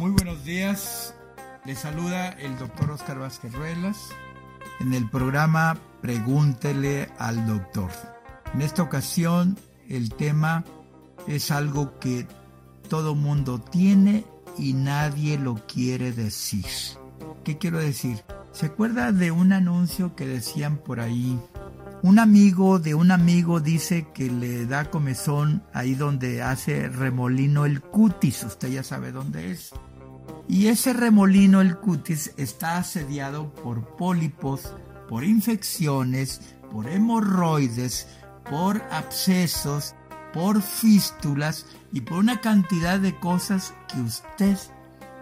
Muy buenos días. Les saluda el doctor Oscar Vázquez Ruelas en el programa Pregúntele al doctor. En esta ocasión el tema es algo que todo mundo tiene y nadie lo quiere decir. ¿Qué quiero decir? ¿Se acuerda de un anuncio que decían por ahí? Un amigo de un amigo dice que le da comezón ahí donde hace remolino el cutis, usted ya sabe dónde es. Y ese remolino el cutis está asediado por pólipos, por infecciones, por hemorroides, por abscesos, por fístulas y por una cantidad de cosas que usted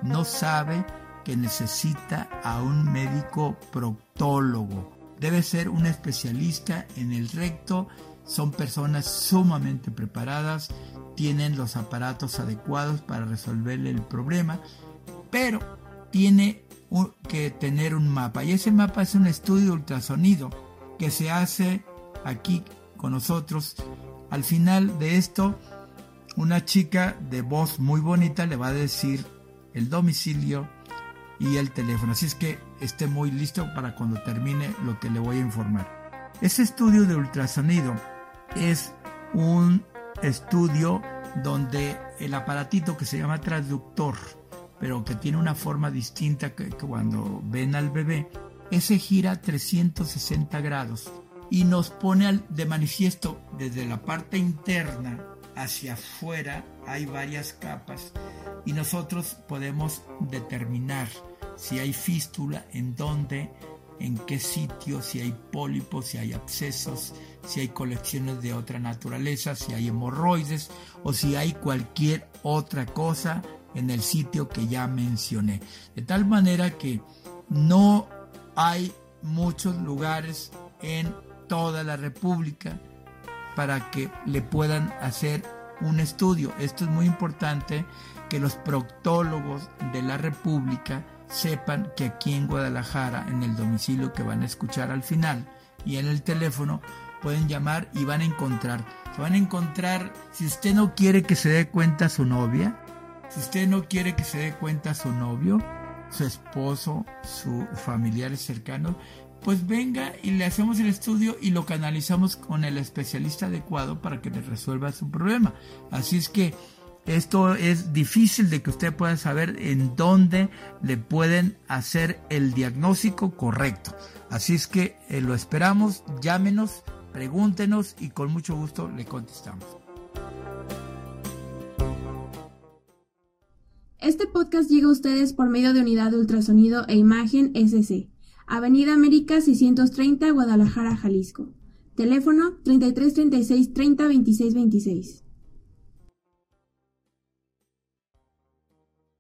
no sabe que necesita a un médico proctólogo. Debe ser un especialista en el recto, son personas sumamente preparadas, tienen los aparatos adecuados para resolverle el problema, pero tiene que tener un mapa y ese mapa es un estudio de ultrasonido que se hace aquí con nosotros. Al final de esto, una chica de voz muy bonita le va a decir el domicilio y el teléfono. Así es que esté muy listo para cuando termine lo que le voy a informar. Ese estudio de ultrasonido es un estudio donde el aparatito que se llama transductor, pero que tiene una forma distinta que, cuando ven al bebé, ese gira 360 grados y nos pone de manifiesto desde la parte interna hacia afuera hay varias capas y nosotros podemos determinar si hay fístula, en dónde, en qué sitio, si hay pólipos, si hay abscesos, si hay colecciones de otra naturaleza, si hay hemorroides o si hay cualquier otra cosa en el sitio que ya mencioné. De tal manera que no hay muchos lugares en toda la República para que le puedan hacer un estudio. Esto es muy importante que los proctólogos de la República sepan que aquí en Guadalajara, en el domicilio que van a escuchar al final y en el teléfono, pueden llamar y van a encontrar. Se van a encontrar, si usted no quiere que se dé cuenta su novia, si usted no quiere que se dé cuenta su novio, su esposo, sus familiares cercanos, pues venga y le hacemos el estudio y lo canalizamos con el especialista adecuado para que le resuelva su problema. Así es que esto es difícil de que usted pueda saber en dónde le pueden hacer el diagnóstico correcto. Así es que eh, lo esperamos, llámenos, pregúntenos y con mucho gusto le contestamos. Este podcast llega a ustedes por medio de Unidad de Ultrasonido e Imagen SC, Avenida América 630, Guadalajara, Jalisco. Teléfono 3336 30 26 26.